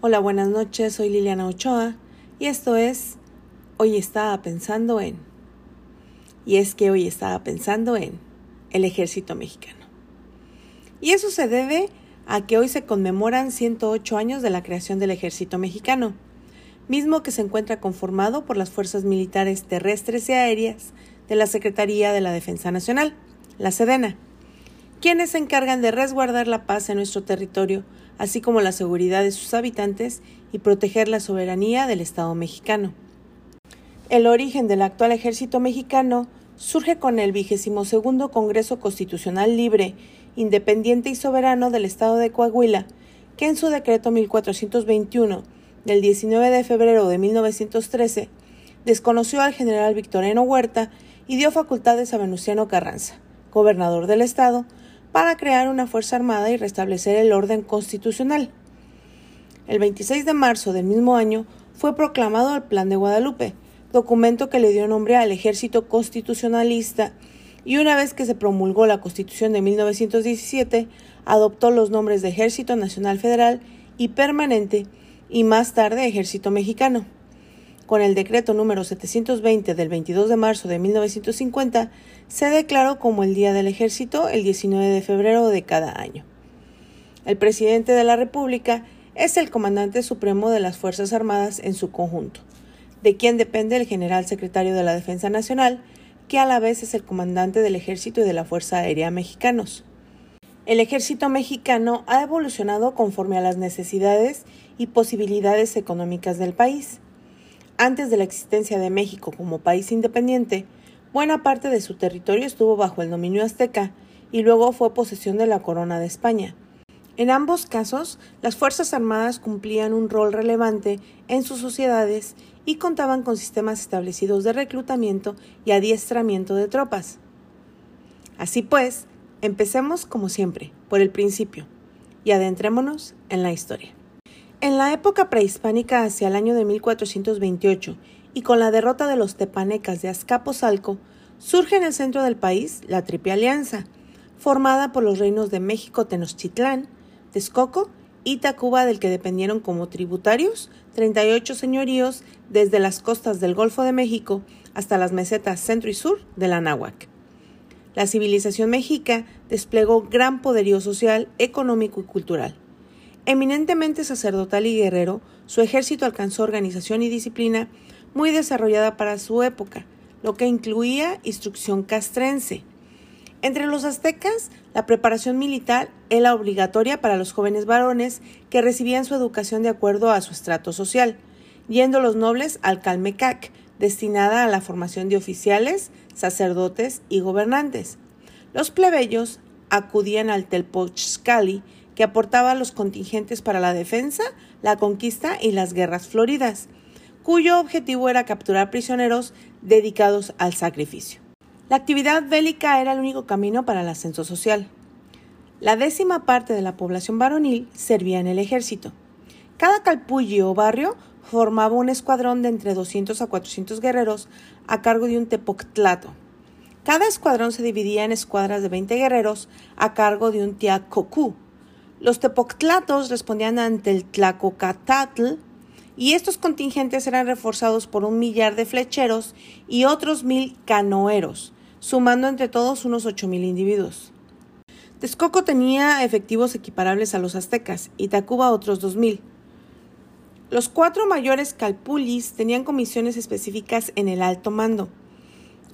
Hola, buenas noches, soy Liliana Ochoa y esto es Hoy estaba pensando en. Y es que hoy estaba pensando en el ejército mexicano. Y eso se debe a que hoy se conmemoran 108 años de la creación del ejército mexicano, mismo que se encuentra conformado por las fuerzas militares terrestres y aéreas de la Secretaría de la Defensa Nacional, la Sedena, quienes se encargan de resguardar la paz en nuestro territorio, así como la seguridad de sus habitantes y proteger la soberanía del Estado mexicano. El origen del actual ejército mexicano surge con el vigésimo segundo Congreso Constitucional Libre, Independiente y Soberano del Estado de Coahuila, que en su decreto 1421 del 19 de febrero de 1913 desconoció al general Victoriano Huerta y dio facultades a Venustiano Carranza, gobernador del estado, para crear una Fuerza Armada y restablecer el orden constitucional. El 26 de marzo del mismo año fue proclamado el Plan de Guadalupe, documento que le dio nombre al Ejército Constitucionalista y una vez que se promulgó la Constitución de 1917, adoptó los nombres de Ejército Nacional Federal y Permanente y más tarde Ejército Mexicano con el decreto número 720 del 22 de marzo de 1950, se declaró como el Día del Ejército el 19 de febrero de cada año. El presidente de la República es el comandante supremo de las Fuerzas Armadas en su conjunto, de quien depende el general secretario de la Defensa Nacional, que a la vez es el comandante del Ejército y de la Fuerza Aérea Mexicanos. El ejército mexicano ha evolucionado conforme a las necesidades y posibilidades económicas del país. Antes de la existencia de México como país independiente, buena parte de su territorio estuvo bajo el dominio azteca y luego fue posesión de la corona de España. En ambos casos, las Fuerzas Armadas cumplían un rol relevante en sus sociedades y contaban con sistemas establecidos de reclutamiento y adiestramiento de tropas. Así pues, empecemos como siempre, por el principio, y adentrémonos en la historia. En la época prehispánica hacia el año de 1428 y con la derrota de los tepanecas de Azcapotzalco, surge en el centro del país la Triple Alianza, formada por los reinos de México Tenochtitlán, Texcoco y Tacuba del que dependieron como tributarios 38 señoríos desde las costas del Golfo de México hasta las mesetas centro y sur de la Náhuac. La civilización mexica desplegó gran poderío social, económico y cultural. Eminentemente sacerdotal y guerrero, su ejército alcanzó organización y disciplina muy desarrollada para su época, lo que incluía instrucción castrense. Entre los aztecas, la preparación militar era obligatoria para los jóvenes varones que recibían su educación de acuerdo a su estrato social, yendo los nobles al Calmecac, destinada a la formación de oficiales, sacerdotes y gobernantes. Los plebeyos acudían al Telpochcali, que aportaba los contingentes para la defensa, la conquista y las guerras floridas, cuyo objetivo era capturar prisioneros dedicados al sacrificio. La actividad bélica era el único camino para el ascenso social. La décima parte de la población varonil servía en el ejército. Cada calpulli o barrio formaba un escuadrón de entre 200 a 400 guerreros a cargo de un tepoctlato. Cada escuadrón se dividía en escuadras de 20 guerreros a cargo de un tiacocú, los tepoctlatos respondían ante el tlacocatatl y estos contingentes eran reforzados por un millar de flecheros y otros mil canoeros, sumando entre todos unos ocho mil individuos. Texcoco tenía efectivos equiparables a los aztecas y Tacuba otros dos mil. Los cuatro mayores calpulis tenían comisiones específicas en el alto mando.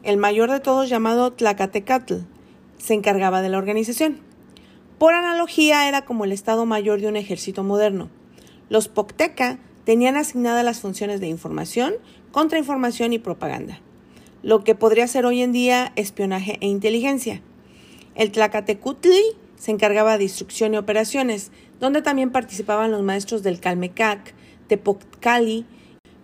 El mayor de todos, llamado Tlacatecatl, se encargaba de la organización. Por analogía, era como el Estado Mayor de un ejército moderno. Los Pocteca tenían asignadas las funciones de información, contrainformación y propaganda, lo que podría ser hoy en día espionaje e inteligencia. El Tlacatecutli se encargaba de instrucción y operaciones, donde también participaban los maestros del Calmecac, Tepoctcali.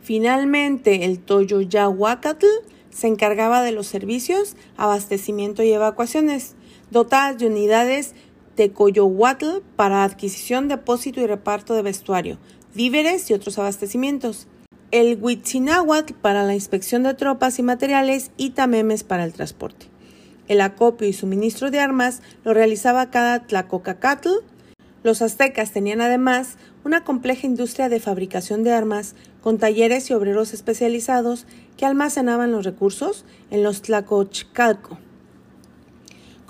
Finalmente, el Toyoyahuacatl se encargaba de los servicios, abastecimiento y evacuaciones, dotadas de unidades Tecoyohuatl para adquisición, depósito y reparto de vestuario, víveres y otros abastecimientos. El Huitzinahuatl para la inspección de tropas y materiales y Tamemes para el transporte. El acopio y suministro de armas lo realizaba cada Tlacocacatl. Los aztecas tenían además una compleja industria de fabricación de armas con talleres y obreros especializados que almacenaban los recursos en los Tlacochcalco.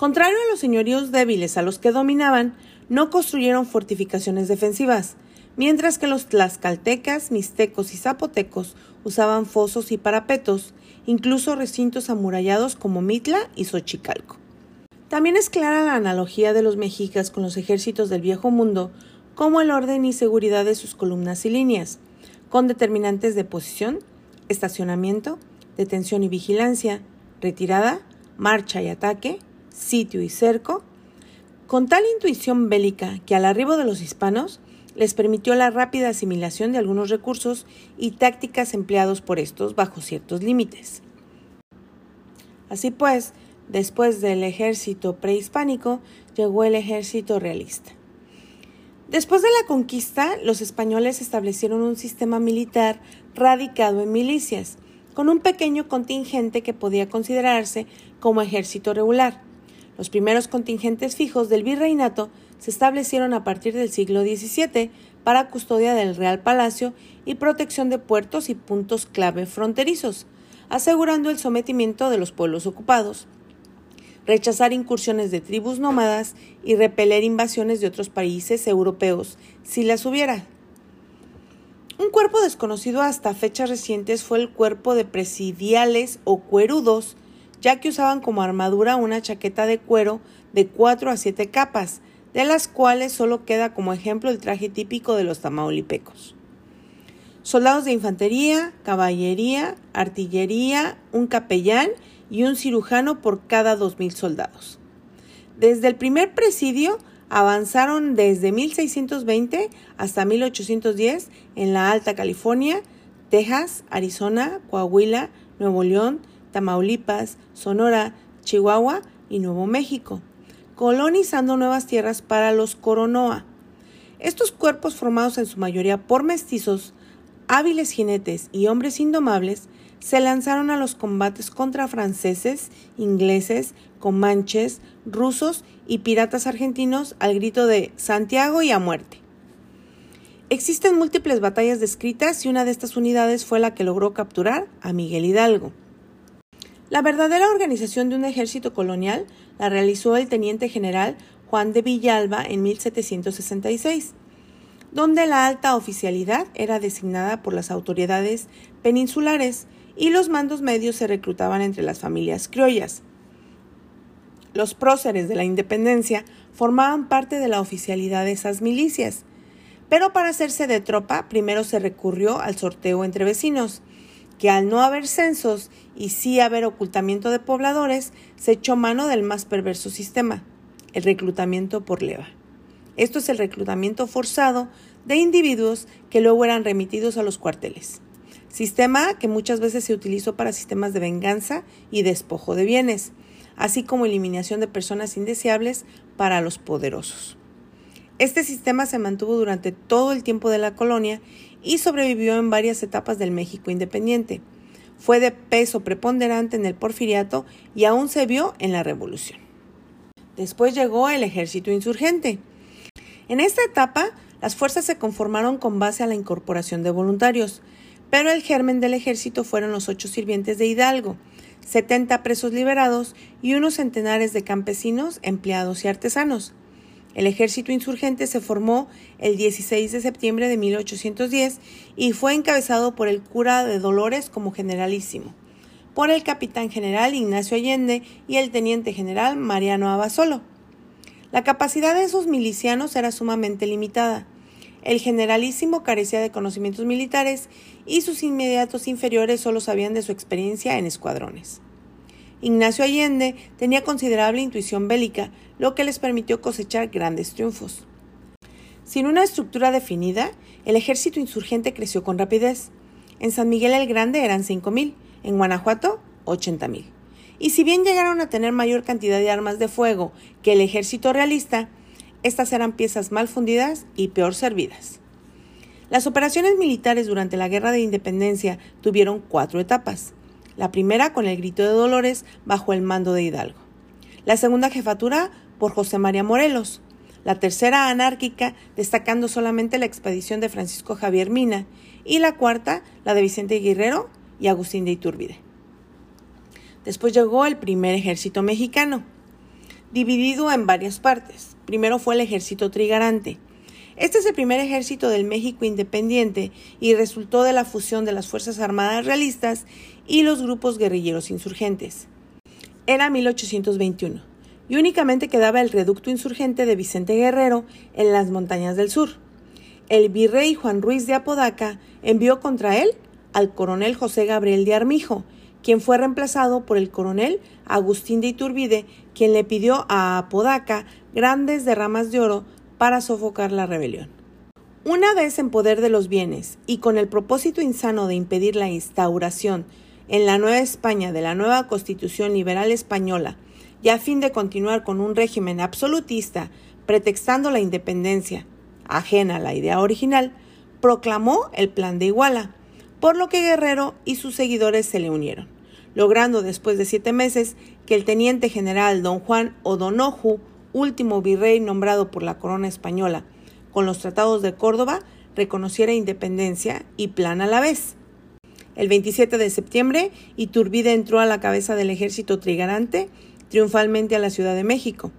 Contrario a los señoríos débiles a los que dominaban, no construyeron fortificaciones defensivas, mientras que los tlaxcaltecas, mixtecos y zapotecos usaban fosos y parapetos, incluso recintos amurallados como Mitla y Xochicalco. También es clara la analogía de los mexicas con los ejércitos del Viejo Mundo, como el orden y seguridad de sus columnas y líneas, con determinantes de posición, estacionamiento, detención y vigilancia, retirada, marcha y ataque, sitio y cerco, con tal intuición bélica que al arribo de los hispanos les permitió la rápida asimilación de algunos recursos y tácticas empleados por estos bajo ciertos límites. Así pues, Después del ejército prehispánico llegó el ejército realista. Después de la conquista, los españoles establecieron un sistema militar radicado en milicias, con un pequeño contingente que podía considerarse como ejército regular. Los primeros contingentes fijos del virreinato se establecieron a partir del siglo XVII para custodia del Real Palacio y protección de puertos y puntos clave fronterizos, asegurando el sometimiento de los pueblos ocupados rechazar incursiones de tribus nómadas y repeler invasiones de otros países europeos, si las hubiera. Un cuerpo desconocido hasta fechas recientes fue el cuerpo de presidiales o cuerudos, ya que usaban como armadura una chaqueta de cuero de cuatro a siete capas, de las cuales solo queda como ejemplo el traje típico de los tamaulipecos. Soldados de infantería, caballería, artillería, un capellán y un cirujano por cada 2.000 soldados. Desde el primer presidio avanzaron desde 1620 hasta 1810 en la Alta California, Texas, Arizona, Coahuila, Nuevo León, Tamaulipas, Sonora, Chihuahua y Nuevo México, colonizando nuevas tierras para los Coronoa. Estos cuerpos formados en su mayoría por mestizos, hábiles jinetes y hombres indomables se lanzaron a los combates contra franceses, ingleses, comanches, rusos y piratas argentinos al grito de Santiago y a muerte. Existen múltiples batallas descritas y una de estas unidades fue la que logró capturar a Miguel Hidalgo. La verdadera organización de un ejército colonial la realizó el teniente general Juan de Villalba en 1766, donde la alta oficialidad era designada por las autoridades peninsulares y los mandos medios se reclutaban entre las familias criollas. Los próceres de la independencia formaban parte de la oficialidad de esas milicias, pero para hacerse de tropa primero se recurrió al sorteo entre vecinos, que al no haber censos y sí haber ocultamiento de pobladores, se echó mano del más perverso sistema, el reclutamiento por leva. Esto es el reclutamiento forzado de individuos que luego eran remitidos a los cuarteles sistema que muchas veces se utilizó para sistemas de venganza y despojo de bienes, así como eliminación de personas indeseables para los poderosos. Este sistema se mantuvo durante todo el tiempo de la colonia y sobrevivió en varias etapas del México independiente. Fue de peso preponderante en el porfiriato y aún se vio en la Revolución. Después llegó el ejército insurgente. En esta etapa, las fuerzas se conformaron con base a la incorporación de voluntarios, pero el germen del ejército fueron los ocho sirvientes de Hidalgo, 70 presos liberados y unos centenares de campesinos, empleados y artesanos. El ejército insurgente se formó el 16 de septiembre de 1810 y fue encabezado por el cura de Dolores como generalísimo, por el capitán general Ignacio Allende y el teniente general Mariano Abasolo. La capacidad de esos milicianos era sumamente limitada. El generalísimo carecía de conocimientos militares y sus inmediatos inferiores solo sabían de su experiencia en escuadrones. Ignacio Allende tenía considerable intuición bélica, lo que les permitió cosechar grandes triunfos. Sin una estructura definida, el ejército insurgente creció con rapidez. En San Miguel el Grande eran 5.000, en Guanajuato 80.000. Y si bien llegaron a tener mayor cantidad de armas de fuego que el ejército realista, estas eran piezas mal fundidas y peor servidas. Las operaciones militares durante la Guerra de Independencia tuvieron cuatro etapas. La primera con el grito de Dolores bajo el mando de Hidalgo. La segunda jefatura por José María Morelos. la tercera anárquica, destacando solamente la expedición de Francisco Javier Mina, y la cuarta, la de Vicente Guerrero y Agustín de Iturbide. Después llegó el primer ejército mexicano, dividido en varias partes. Primero fue el ejército trigarante. Este es el primer ejército del México independiente y resultó de la fusión de las Fuerzas Armadas realistas y los grupos guerrilleros insurgentes. Era 1821 y únicamente quedaba el reducto insurgente de Vicente Guerrero en las montañas del sur. El virrey Juan Ruiz de Apodaca envió contra él al coronel José Gabriel de Armijo, quien fue reemplazado por el coronel Agustín de Iturbide, quien le pidió a Apodaca grandes derramas de oro para sofocar la rebelión. Una vez en poder de los bienes y con el propósito insano de impedir la instauración en la Nueva España de la nueva Constitución Liberal Española y a fin de continuar con un régimen absolutista, pretextando la independencia, ajena a la idea original, proclamó el Plan de Iguala, por lo que Guerrero y sus seguidores se le unieron, logrando después de siete meses que el teniente general don Juan O'Donoju, último virrey nombrado por la corona española, con los tratados de Córdoba, reconociera independencia y plan a la vez. El 27 de septiembre, Iturbide entró a la cabeza del ejército trigarante triunfalmente a la Ciudad de México.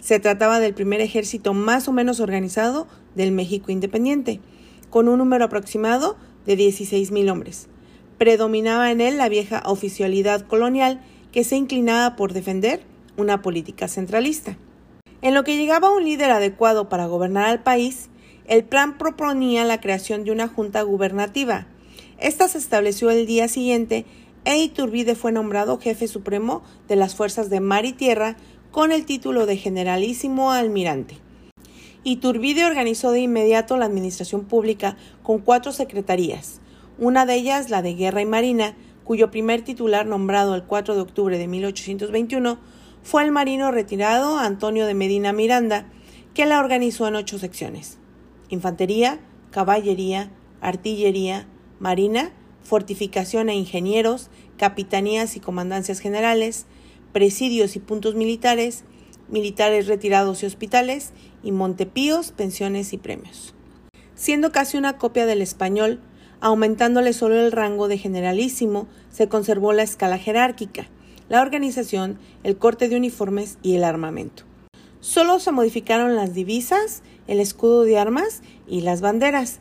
Se trataba del primer ejército más o menos organizado del México independiente, con un número aproximado de 16.000 hombres. Predominaba en él la vieja oficialidad colonial que se inclinaba por defender una política centralista. En lo que llegaba un líder adecuado para gobernar al país, el plan proponía la creación de una junta gubernativa. Esta se estableció el día siguiente e Iturbide fue nombrado jefe supremo de las fuerzas de mar y tierra con el título de generalísimo almirante. Iturbide organizó de inmediato la administración pública con cuatro secretarías, una de ellas la de Guerra y Marina, cuyo primer titular nombrado el 4 de octubre de 1821 fue el marino retirado Antonio de Medina Miranda, que la organizó en ocho secciones. Infantería, caballería, artillería, marina fortificación e ingenieros, capitanías y comandancias generales, presidios y puntos militares, militares retirados y hospitales, y Montepíos, pensiones y premios. Siendo casi una copia del español, aumentándole solo el rango de generalísimo, se conservó la escala jerárquica, la organización, el corte de uniformes y el armamento. Solo se modificaron las divisas, el escudo de armas y las banderas,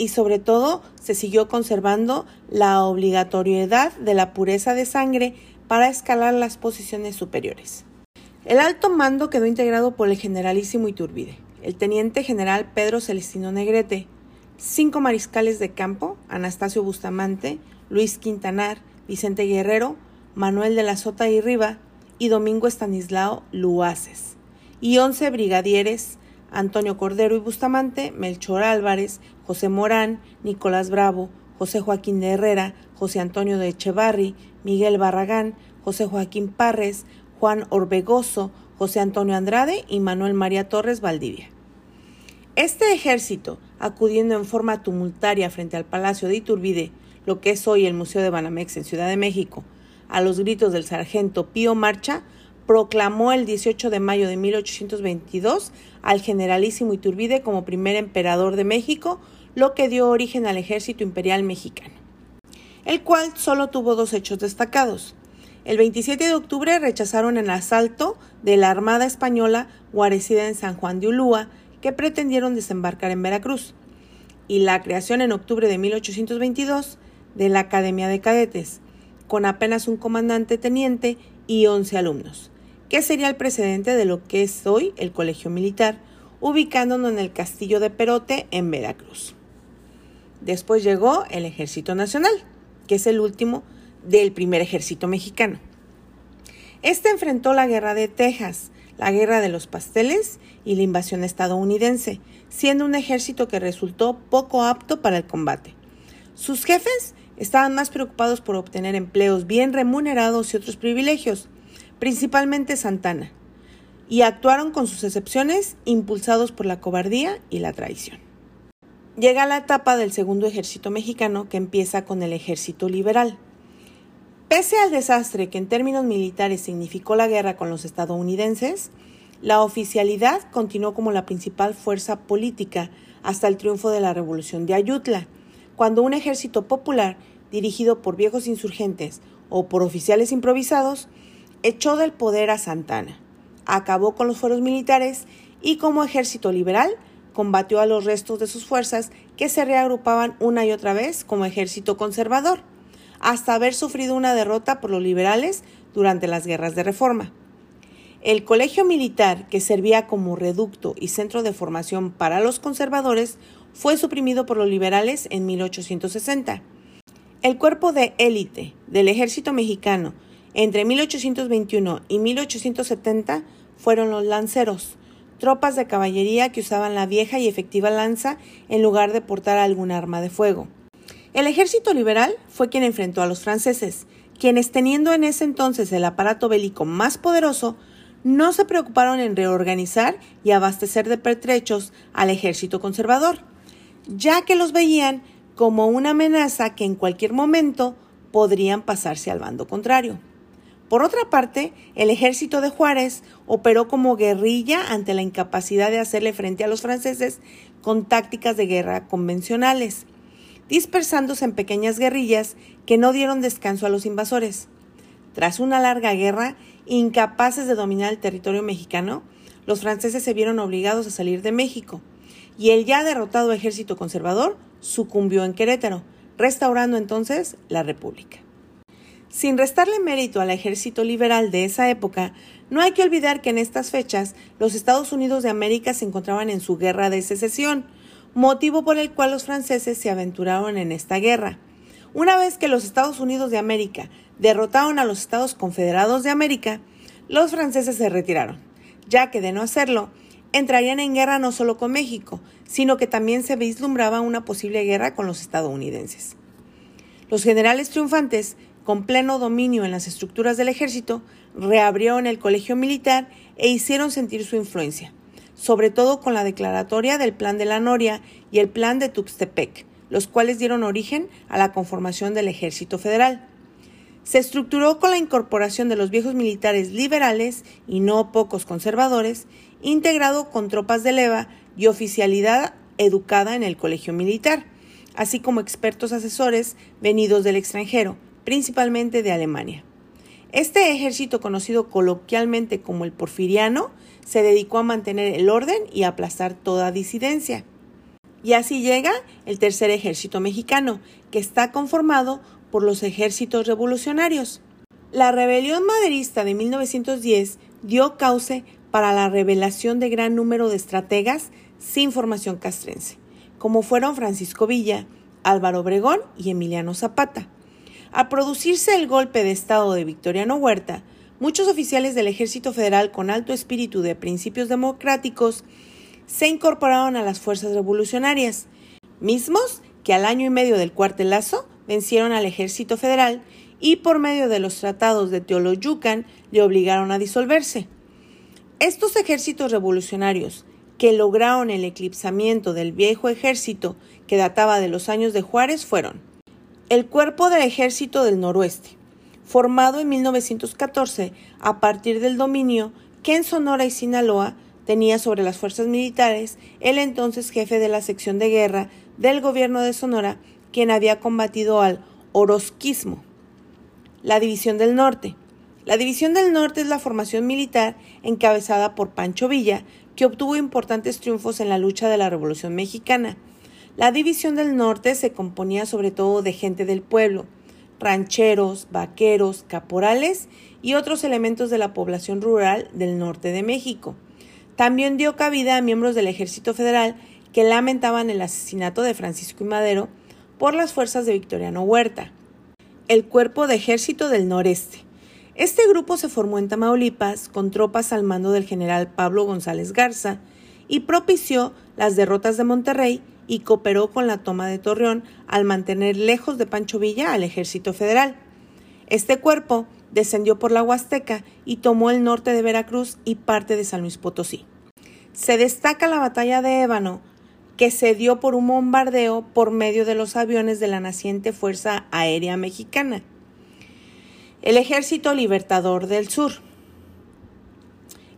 y sobre todo se siguió conservando la obligatoriedad de la pureza de sangre para escalar las posiciones superiores. El alto mando quedó integrado por el generalísimo Iturbide, el teniente general Pedro Celestino Negrete, cinco mariscales de campo, Anastasio Bustamante, Luis Quintanar, Vicente Guerrero, Manuel de la Sota y Riva y Domingo Estanislao Luaces, y once brigadieres, Antonio Cordero y Bustamante, Melchor Álvarez, José Morán, Nicolás Bravo, José Joaquín de Herrera, José Antonio de Echevarri, Miguel Barragán, José Joaquín Parres, Juan Orbegoso, José Antonio Andrade y Manuel María Torres Valdivia. Este ejército, acudiendo en forma tumultaria frente al Palacio de Iturbide, lo que es hoy el Museo de Banamex en Ciudad de México, a los gritos del sargento Pío Marcha, proclamó el 18 de mayo de 1822 al generalísimo Iturbide como primer emperador de México, lo que dio origen al ejército imperial mexicano, el cual solo tuvo dos hechos destacados. El 27 de octubre rechazaron el asalto de la Armada Española guarecida en San Juan de Ulúa, que pretendieron desembarcar en Veracruz, y la creación en octubre de 1822 de la Academia de Cadetes, con apenas un comandante teniente y 11 alumnos que sería el precedente de lo que es hoy el Colegio Militar, ubicándonos en el Castillo de Perote, en Veracruz. Después llegó el Ejército Nacional, que es el último del primer ejército mexicano. Este enfrentó la Guerra de Texas, la Guerra de los Pasteles y la invasión estadounidense, siendo un ejército que resultó poco apto para el combate. Sus jefes estaban más preocupados por obtener empleos bien remunerados y otros privilegios, principalmente Santana, y actuaron con sus excepciones impulsados por la cobardía y la traición. Llega la etapa del segundo ejército mexicano que empieza con el ejército liberal. Pese al desastre que en términos militares significó la guerra con los estadounidenses, La oficialidad continuó como la principal fuerza política hasta el triunfo de la Revolución de Ayutla, cuando un ejército popular, dirigido por viejos insurgentes o por oficiales improvisados, echó del poder a Santana, acabó con los fueros militares y como ejército liberal combatió a los restos de sus fuerzas que se reagrupaban una y otra vez como ejército conservador, hasta haber sufrido una derrota por los liberales durante las guerras de reforma. El colegio militar, que servía como reducto y centro de formación para los conservadores, fue suprimido por los liberales en 1860. El cuerpo de élite del ejército mexicano entre 1821 y 1870 fueron los lanceros, tropas de caballería que usaban la vieja y efectiva lanza en lugar de portar algún arma de fuego. El ejército liberal fue quien enfrentó a los franceses, quienes teniendo en ese entonces el aparato bélico más poderoso, no se preocuparon en reorganizar y abastecer de pertrechos al ejército conservador, ya que los veían como una amenaza que en cualquier momento podrían pasarse al bando contrario. Por otra parte, el ejército de Juárez operó como guerrilla ante la incapacidad de hacerle frente a los franceses con tácticas de guerra convencionales, dispersándose en pequeñas guerrillas que no dieron descanso a los invasores. Tras una larga guerra, incapaces de dominar el territorio mexicano, los franceses se vieron obligados a salir de México, y el ya derrotado ejército conservador sucumbió en Querétaro, restaurando entonces la República. Sin restarle mérito al ejército liberal de esa época, no hay que olvidar que en estas fechas los Estados Unidos de América se encontraban en su guerra de secesión, motivo por el cual los franceses se aventuraron en esta guerra. Una vez que los Estados Unidos de América derrotaron a los Estados Confederados de América, los franceses se retiraron, ya que de no hacerlo, entrarían en guerra no solo con México, sino que también se vislumbraba una posible guerra con los estadounidenses. Los generales triunfantes, con pleno dominio en las estructuras del ejército, reabrieron el colegio militar e hicieron sentir su influencia, sobre todo con la declaratoria del Plan de la Noria y el Plan de Tuxtepec, los cuales dieron origen a la conformación del Ejército Federal. Se estructuró con la incorporación de los viejos militares liberales y no pocos conservadores, integrado con tropas de leva y oficialidad educada en el colegio militar, así como expertos asesores venidos del extranjero, principalmente de Alemania. Este ejército, conocido coloquialmente como el porfiriano, se dedicó a mantener el orden y aplastar toda disidencia. Y así llega el tercer ejército mexicano, que está conformado por los ejércitos revolucionarios. La rebelión maderista de 1910 dio cauce para la revelación de gran número de estrategas sin formación castrense, como fueron Francisco Villa, Álvaro Obregón y Emiliano Zapata. Al producirse el golpe de Estado de Victoriano Huerta, muchos oficiales del Ejército Federal con alto espíritu de principios democráticos se incorporaron a las fuerzas revolucionarias, mismos que al año y medio del cuartelazo vencieron al ejército federal y por medio de los tratados de Teoloyucan le obligaron a disolverse. Estos ejércitos revolucionarios, que lograron el eclipsamiento del viejo ejército que databa de los años de Juárez, fueron el Cuerpo del Ejército del Noroeste, formado en 1914 a partir del dominio que en Sonora y Sinaloa tenía sobre las fuerzas militares el entonces jefe de la sección de guerra del gobierno de Sonora, quien había combatido al orosquismo. La División del Norte. La División del Norte es la formación militar encabezada por Pancho Villa, que obtuvo importantes triunfos en la lucha de la Revolución Mexicana. La División del Norte se componía sobre todo de gente del pueblo, rancheros, vaqueros, caporales y otros elementos de la población rural del norte de México. También dio cabida a miembros del Ejército Federal que lamentaban el asesinato de Francisco y Madero por las fuerzas de Victoriano Huerta. El Cuerpo de Ejército del Noreste. Este grupo se formó en Tamaulipas con tropas al mando del general Pablo González Garza y propició las derrotas de Monterrey y cooperó con la toma de Torreón al mantener lejos de Pancho Villa al ejército federal. Este cuerpo descendió por la Huasteca y tomó el norte de Veracruz y parte de San Luis Potosí. Se destaca la batalla de Ébano, que se dio por un bombardeo por medio de los aviones de la naciente Fuerza Aérea Mexicana. El Ejército Libertador del Sur.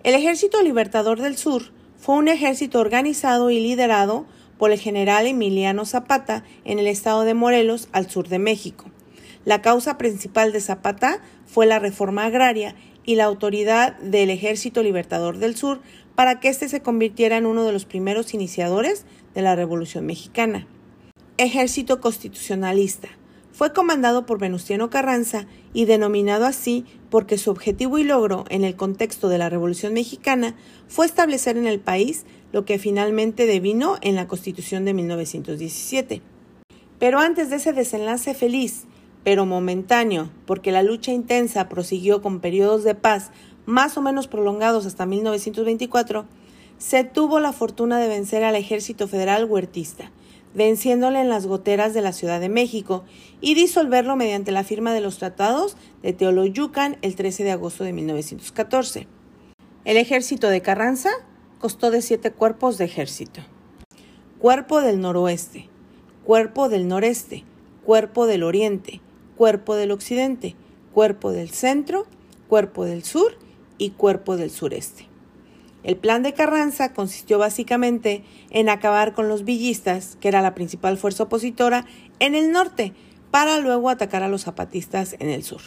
El Ejército Libertador del Sur fue un ejército organizado y liderado por el general Emiliano Zapata en el estado de Morelos, al sur de México. La causa principal de Zapata fue la reforma agraria y la autoridad del Ejército Libertador del Sur para que éste se convirtiera en uno de los primeros iniciadores de la Revolución Mexicana. Ejército Constitucionalista. Fue comandado por Venustiano Carranza y denominado así porque su objetivo y logro en el contexto de la Revolución Mexicana fue establecer en el país lo que finalmente devino en la Constitución de 1917. Pero antes de ese desenlace feliz, pero momentáneo, porque la lucha intensa prosiguió con periodos de paz más o menos prolongados hasta 1924, se tuvo la fortuna de vencer al ejército federal huertista, venciéndole en las goteras de la Ciudad de México y disolverlo mediante la firma de los tratados de Teoloyucan el 13 de agosto de 1914. El ejército de Carranza costó de siete cuerpos de ejército. Cuerpo del noroeste, cuerpo del noreste, cuerpo del oriente, cuerpo del occidente, cuerpo del centro, cuerpo del sur y cuerpo del sureste. El plan de Carranza consistió básicamente en acabar con los villistas, que era la principal fuerza opositora, en el norte, para luego atacar a los zapatistas en el sur.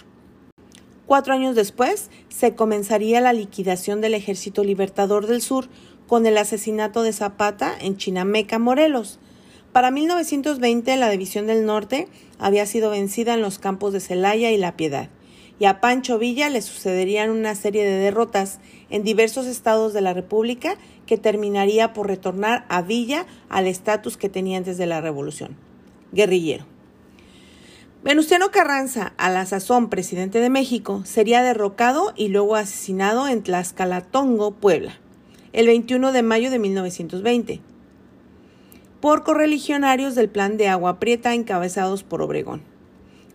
Cuatro años después se comenzaría la liquidación del Ejército Libertador del Sur con el asesinato de Zapata en Chinameca, Morelos. Para 1920 la División del Norte había sido vencida en los campos de Celaya y La Piedad, y a Pancho Villa le sucederían una serie de derrotas en diversos estados de la República que terminaría por retornar a Villa al estatus que tenía antes de la Revolución. Guerrillero. Venustiano Carranza, a la sazón presidente de México, sería derrocado y luego asesinado en Tlaxcalatongo, Puebla, el 21 de mayo de 1920, por correligionarios del plan de Agua Prieta encabezados por Obregón.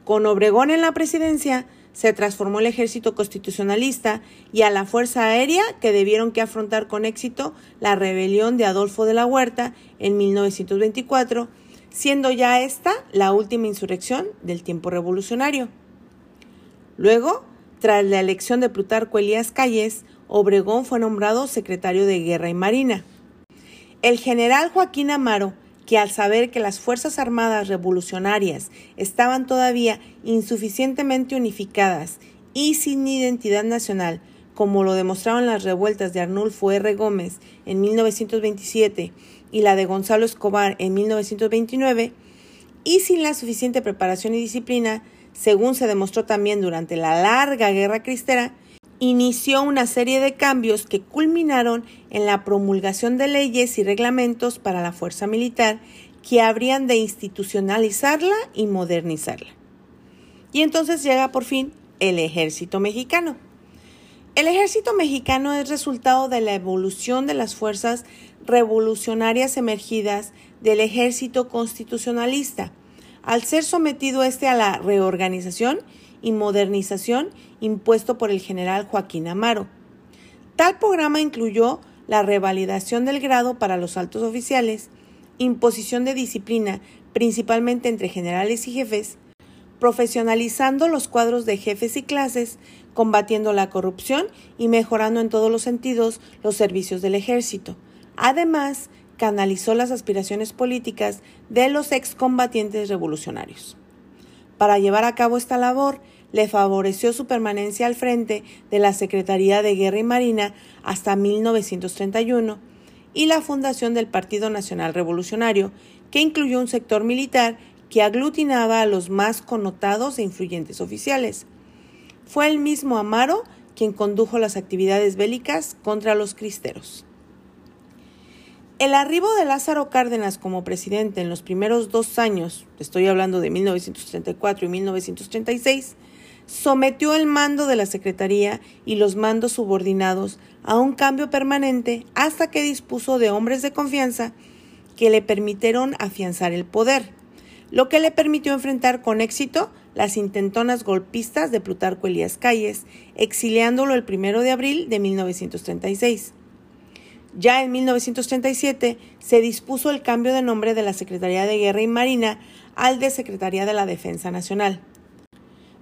Con Obregón en la presidencia, se transformó el ejército constitucionalista y a la Fuerza Aérea que debieron que afrontar con éxito la rebelión de Adolfo de la Huerta en 1924 siendo ya esta la última insurrección del tiempo revolucionario. Luego, tras la elección de Plutarco Elías Calles, Obregón fue nombrado secretario de Guerra y Marina. El general Joaquín Amaro, que al saber que las Fuerzas Armadas revolucionarias estaban todavía insuficientemente unificadas y sin identidad nacional, como lo demostraron las revueltas de Arnulfo R. Gómez en 1927 y la de Gonzalo Escobar en 1929, y sin la suficiente preparación y disciplina, según se demostró también durante la larga guerra cristera, inició una serie de cambios que culminaron en la promulgación de leyes y reglamentos para la fuerza militar que habrían de institucionalizarla y modernizarla. Y entonces llega por fin el ejército mexicano. El ejército mexicano es resultado de la evolución de las fuerzas revolucionarias emergidas del ejército constitucionalista, al ser sometido este a la reorganización y modernización impuesto por el general Joaquín Amaro. Tal programa incluyó la revalidación del grado para los altos oficiales, imposición de disciplina principalmente entre generales y jefes, profesionalizando los cuadros de jefes y clases, combatiendo la corrupción y mejorando en todos los sentidos los servicios del ejército. Además, canalizó las aspiraciones políticas de los excombatientes revolucionarios. Para llevar a cabo esta labor, le favoreció su permanencia al frente de la Secretaría de Guerra y Marina hasta 1931 y la fundación del Partido Nacional Revolucionario, que incluyó un sector militar que aglutinaba a los más connotados e influyentes oficiales. Fue el mismo Amaro quien condujo las actividades bélicas contra los cristeros. El arribo de Lázaro Cárdenas como presidente en los primeros dos años, estoy hablando de 1934 y 1936, sometió el mando de la Secretaría y los mandos subordinados a un cambio permanente hasta que dispuso de hombres de confianza que le permitieron afianzar el poder, lo que le permitió enfrentar con éxito las intentonas golpistas de Plutarco Elías Calles, exiliándolo el primero de abril de 1936. Ya en 1937 se dispuso el cambio de nombre de la Secretaría de Guerra y Marina al de Secretaría de la Defensa Nacional.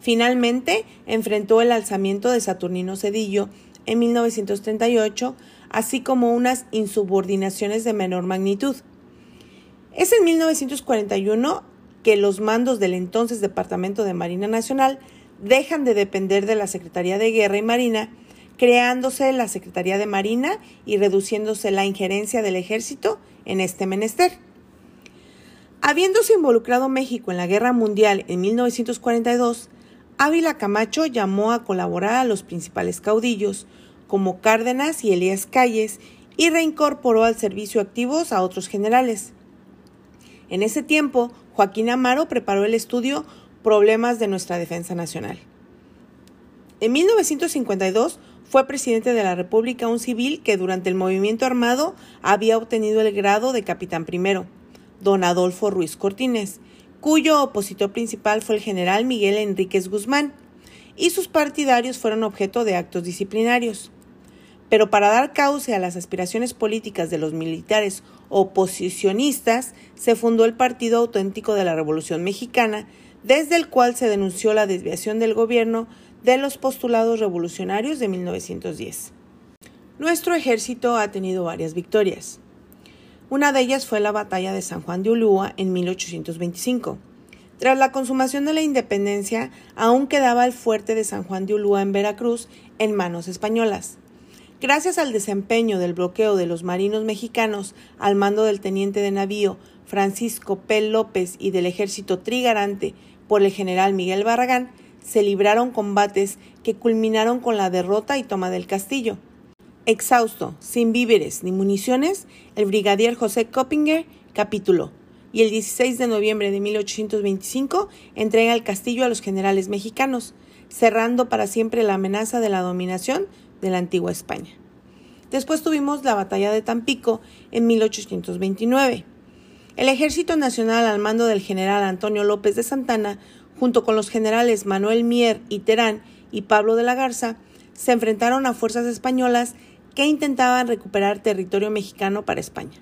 Finalmente, enfrentó el alzamiento de Saturnino Cedillo en 1938, así como unas insubordinaciones de menor magnitud. Es en 1941 que los mandos del entonces Departamento de Marina Nacional dejan de depender de la Secretaría de Guerra y Marina, creándose la Secretaría de Marina y reduciéndose la injerencia del ejército en este menester. Habiéndose involucrado México en la Guerra Mundial en 1942, Ávila Camacho llamó a colaborar a los principales caudillos, como Cárdenas y Elías Calles, y reincorporó al servicio activos a otros generales. En ese tiempo, Joaquín Amaro preparó el estudio Problemas de nuestra Defensa Nacional. En 1952 fue presidente de la República un civil que durante el movimiento armado había obtenido el grado de capitán primero, don Adolfo Ruiz Cortines, cuyo opositor principal fue el general Miguel Enríquez Guzmán, y sus partidarios fueron objeto de actos disciplinarios. Pero para dar cauce a las aspiraciones políticas de los militares oposicionistas, se fundó el Partido Auténtico de la Revolución Mexicana, desde el cual se denunció la desviación del gobierno de los postulados revolucionarios de 1910. Nuestro ejército ha tenido varias victorias. Una de ellas fue la batalla de San Juan de Ulúa en 1825. Tras la consumación de la independencia, aún quedaba el fuerte de San Juan de Ulúa en Veracruz en manos españolas. Gracias al desempeño del bloqueo de los marinos mexicanos al mando del teniente de navío Francisco P. López y del ejército trigarante por el general Miguel Barragán, se libraron combates que culminaron con la derrota y toma del castillo. Exhausto, sin víveres ni municiones, el brigadier José Coppinger capituló y el 16 de noviembre de 1825 entrega el castillo a los generales mexicanos, cerrando para siempre la amenaza de la dominación de la antigua España. Después tuvimos la batalla de Tampico en 1829. El Ejército Nacional al mando del general Antonio López de Santana, junto con los generales Manuel Mier y Terán y Pablo de la Garza, se enfrentaron a fuerzas españolas que intentaban recuperar territorio mexicano para España.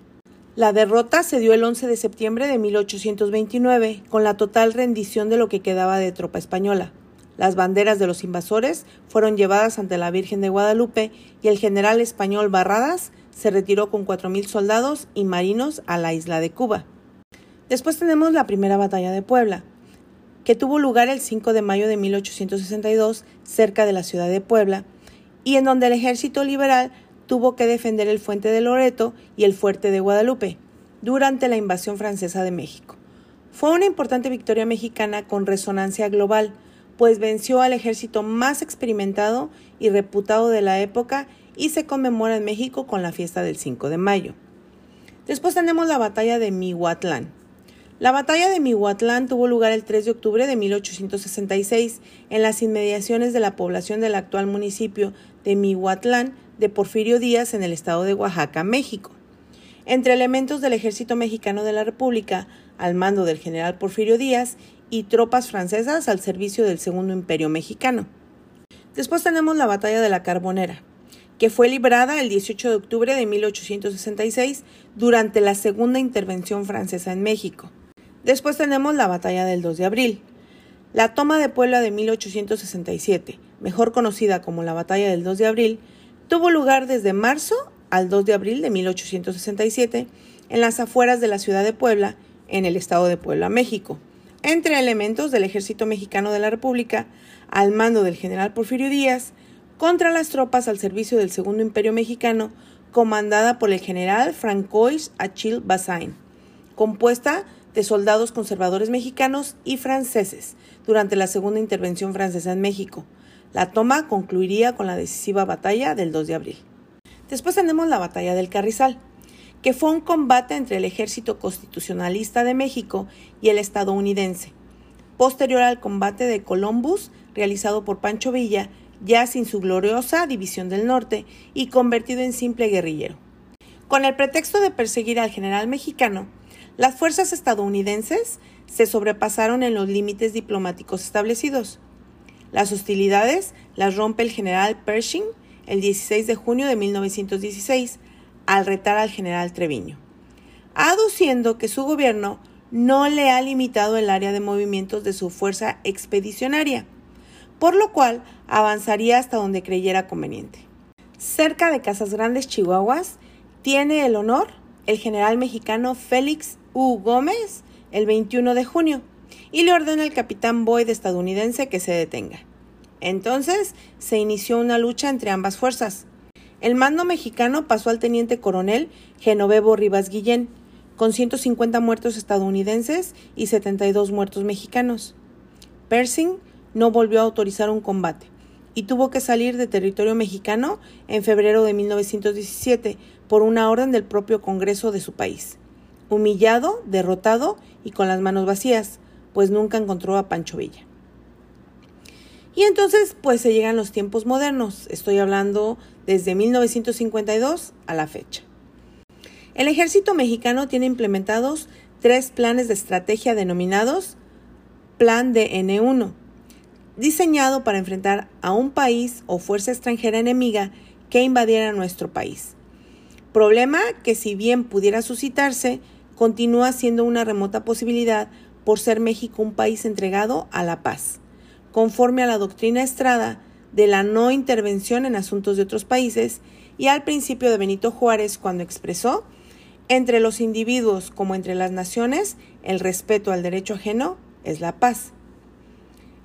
La derrota se dio el 11 de septiembre de 1829, con la total rendición de lo que quedaba de tropa española. Las banderas de los invasores fueron llevadas ante la Virgen de Guadalupe y el general español Barradas se retiró con 4.000 soldados y marinos a la isla de Cuba. Después tenemos la primera batalla de Puebla, que tuvo lugar el 5 de mayo de 1862 cerca de la ciudad de Puebla, y en donde el ejército liberal tuvo que defender el Fuente de Loreto y el Fuerte de Guadalupe durante la invasión francesa de México. Fue una importante victoria mexicana con resonancia global, pues venció al ejército más experimentado y reputado de la época y se conmemora en México con la fiesta del 5 de mayo. Después tenemos la batalla de Mihuatlán. La batalla de Mihuatlán tuvo lugar el 3 de octubre de 1866 en las inmediaciones de la población del actual municipio de Mihuatlán, de Porfirio Díaz en el estado de Oaxaca, México. Entre elementos del ejército mexicano de la República, al mando del general Porfirio Díaz, y tropas francesas al servicio del Segundo Imperio Mexicano. Después tenemos la batalla de la Carbonera, que fue librada el 18 de octubre de 1866 durante la segunda intervención francesa en México. Después tenemos la batalla del 2 de abril, la toma de Puebla de 1867, mejor conocida como la batalla del 2 de abril, tuvo lugar desde marzo al 2 de abril de 1867 en las afueras de la ciudad de Puebla, en el estado de Puebla, México, entre elementos del ejército mexicano de la República, al mando del general Porfirio Díaz, contra las tropas al servicio del Segundo Imperio Mexicano, comandada por el general Francois Achille Bazaine, compuesta de soldados conservadores mexicanos y franceses durante la segunda intervención francesa en México, la toma concluiría con la decisiva batalla del 2 de abril. Después tenemos la batalla del Carrizal, que fue un combate entre el ejército constitucionalista de México y el estadounidense, posterior al combate de Columbus realizado por Pancho Villa, ya sin su gloriosa División del Norte y convertido en simple guerrillero. Con el pretexto de perseguir al general mexicano, las fuerzas estadounidenses se sobrepasaron en los límites diplomáticos establecidos. Las hostilidades las rompe el general Pershing el 16 de junio de 1916 al retar al general Treviño, aduciendo que su gobierno no le ha limitado el área de movimientos de su fuerza expedicionaria, por lo cual avanzaría hasta donde creyera conveniente. cerca de Casas Grandes, Chihuahuas, tiene el honor el general mexicano Félix U. Gómez el 21 de junio y le ordena al capitán Boyd estadounidense que se detenga. Entonces se inició una lucha entre ambas fuerzas. El mando mexicano pasó al teniente coronel Genovevo Rivas Guillén, con 150 muertos estadounidenses y 72 muertos mexicanos. Persing no volvió a autorizar un combate y tuvo que salir de territorio mexicano en febrero de 1917 por una orden del propio Congreso de su país. Humillado, derrotado y con las manos vacías, pues nunca encontró a Pancho Villa. Y entonces, pues se llegan los tiempos modernos. Estoy hablando desde 1952 a la fecha. El ejército mexicano tiene implementados tres planes de estrategia denominados Plan DN1, diseñado para enfrentar a un país o fuerza extranjera enemiga que invadiera nuestro país. Problema que si bien pudiera suscitarse, continúa siendo una remota posibilidad por ser México un país entregado a la paz, conforme a la doctrina Estrada de la no intervención en asuntos de otros países y al principio de Benito Juárez cuando expresó, entre los individuos como entre las naciones, el respeto al derecho ajeno es la paz.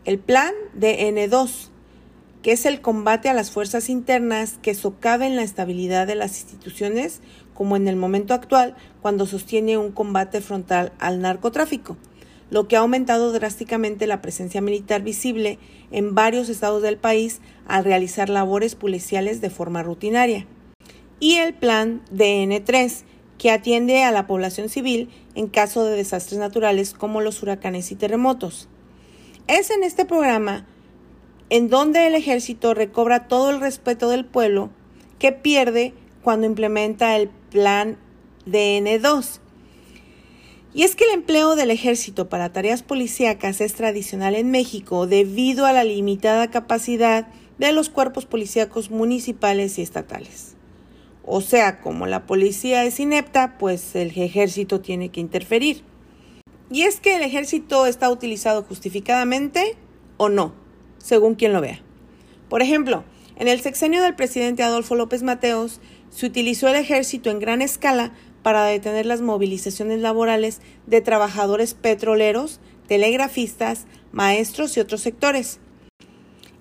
El plan de N2, que es el combate a las fuerzas internas que socaven la estabilidad de las instituciones, como en el momento actual, cuando sostiene un combate frontal al narcotráfico, lo que ha aumentado drásticamente la presencia militar visible en varios estados del país al realizar labores policiales de forma rutinaria. Y el plan DN3, que atiende a la población civil en caso de desastres naturales como los huracanes y terremotos. Es en este programa en donde el ejército recobra todo el respeto del pueblo que pierde cuando implementa el plan DN2. Y es que el empleo del ejército para tareas policíacas es tradicional en México debido a la limitada capacidad de los cuerpos policíacos municipales y estatales. O sea, como la policía es inepta, pues el ejército tiene que interferir. Y es que el ejército está utilizado justificadamente o no, según quien lo vea. Por ejemplo, en el sexenio del presidente Adolfo López Mateos se utilizó el ejército en gran escala para detener las movilizaciones laborales de trabajadores petroleros, telegrafistas, maestros y otros sectores.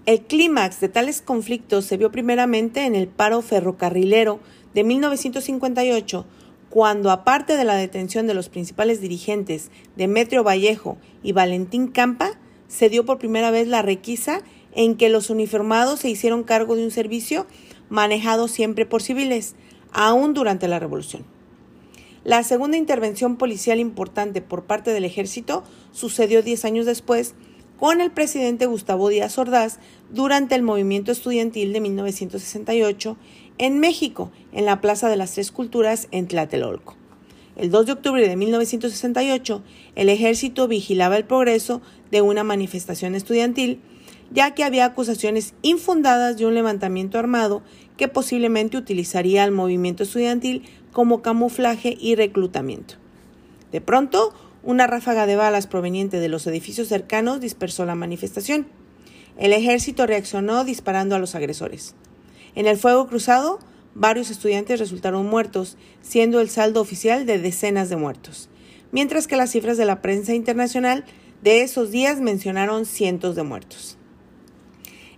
El clímax de tales conflictos se vio primeramente en el paro ferrocarrilero de 1958, cuando, aparte de la detención de los principales dirigentes Demetrio Vallejo y Valentín Campa, se dio por primera vez la requisa en que los uniformados se hicieron cargo de un servicio manejado siempre por civiles, aún durante la Revolución. La segunda intervención policial importante por parte del ejército sucedió diez años después con el presidente Gustavo Díaz Ordaz durante el movimiento estudiantil de 1968 en México, en la Plaza de las Tres Culturas en Tlatelolco. El 2 de octubre de 1968, el ejército vigilaba el progreso de una manifestación estudiantil, ya que había acusaciones infundadas de un levantamiento armado que posiblemente utilizaría al movimiento estudiantil como camuflaje y reclutamiento. De pronto, una ráfaga de balas proveniente de los edificios cercanos dispersó la manifestación. El ejército reaccionó disparando a los agresores. En el fuego cruzado, varios estudiantes resultaron muertos, siendo el saldo oficial de decenas de muertos, mientras que las cifras de la prensa internacional de esos días mencionaron cientos de muertos.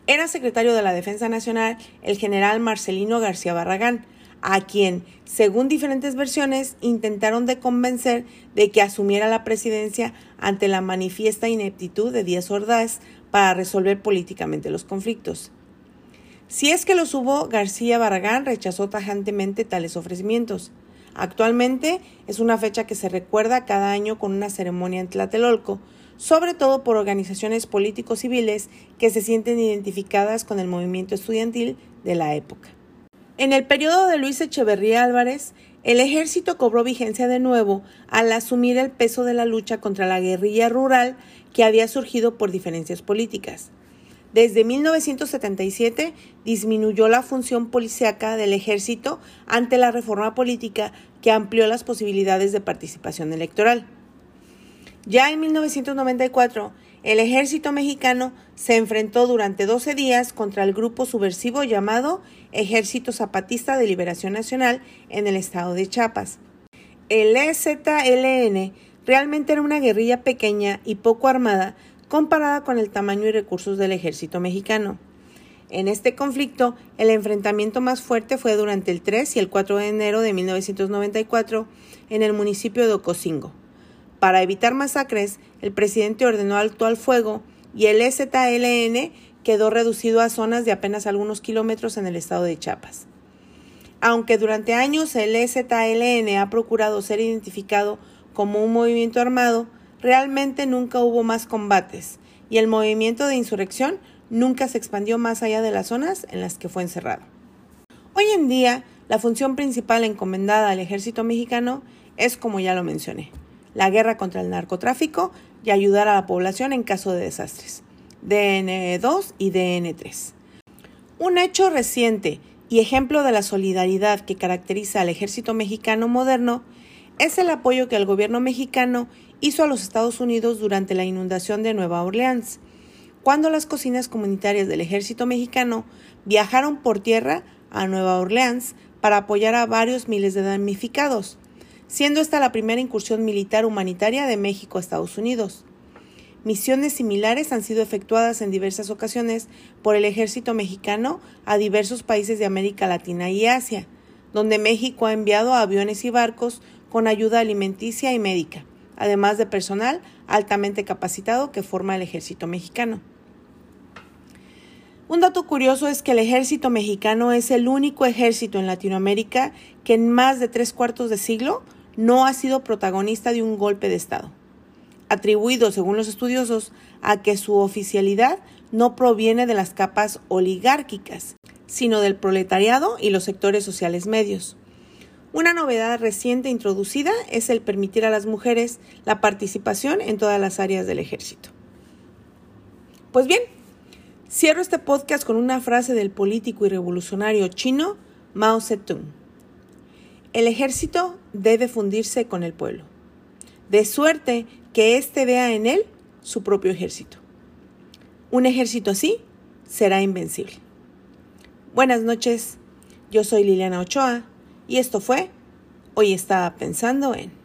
Era secretario de la Defensa Nacional el general Marcelino García Barragán, a quien, según diferentes versiones, intentaron convencer de que asumiera la presidencia ante la manifiesta ineptitud de Díaz Ordaz para resolver políticamente los conflictos. Si es que los hubo, García Barragán rechazó tajantemente tales ofrecimientos. Actualmente es una fecha que se recuerda cada año con una ceremonia en Tlatelolco, sobre todo por organizaciones políticos civiles que se sienten identificadas con el movimiento estudiantil de la época. En el periodo de Luis Echeverría Álvarez, el ejército cobró vigencia de nuevo al asumir el peso de la lucha contra la guerrilla rural que había surgido por diferencias políticas. Desde 1977 disminuyó la función policíaca del ejército ante la reforma política que amplió las posibilidades de participación electoral. Ya en 1994, el ejército mexicano se enfrentó durante 12 días contra el grupo subversivo llamado Ejército Zapatista de Liberación Nacional en el estado de Chiapas. El EZLN realmente era una guerrilla pequeña y poco armada comparada con el tamaño y recursos del ejército mexicano. En este conflicto, el enfrentamiento más fuerte fue durante el 3 y el 4 de enero de 1994 en el municipio de Ocosingo. Para evitar masacres, el presidente ordenó alto al fuego y el EZLN quedó reducido a zonas de apenas algunos kilómetros en el estado de Chiapas. Aunque durante años el EZLN ha procurado ser identificado como un movimiento armado, realmente nunca hubo más combates y el movimiento de insurrección nunca se expandió más allá de las zonas en las que fue encerrado. Hoy en día, la función principal encomendada al ejército mexicano es, como ya lo mencioné, la guerra contra el narcotráfico y ayudar a la población en caso de desastres. DN2 y DN3. Un hecho reciente y ejemplo de la solidaridad que caracteriza al ejército mexicano moderno es el apoyo que el gobierno mexicano hizo a los Estados Unidos durante la inundación de Nueva Orleans cuando las cocinas comunitarias del ejército mexicano viajaron por tierra a Nueva Orleans para apoyar a varios miles de damnificados, siendo esta la primera incursión militar humanitaria de México a Estados Unidos. Misiones similares han sido efectuadas en diversas ocasiones por el ejército mexicano a diversos países de América Latina y Asia, donde México ha enviado aviones y barcos con ayuda alimenticia y médica, además de personal altamente capacitado que forma el ejército mexicano. Un dato curioso es que el ejército mexicano es el único ejército en Latinoamérica que en más de tres cuartos de siglo no ha sido protagonista de un golpe de Estado, atribuido, según los estudiosos, a que su oficialidad no proviene de las capas oligárquicas, sino del proletariado y los sectores sociales medios. Una novedad reciente introducida es el permitir a las mujeres la participación en todas las áreas del ejército. Pues bien, Cierro este podcast con una frase del político y revolucionario chino Mao Zedong. El ejército debe fundirse con el pueblo, de suerte que éste vea en él su propio ejército. Un ejército así será invencible. Buenas noches, yo soy Liliana Ochoa y esto fue Hoy estaba pensando en...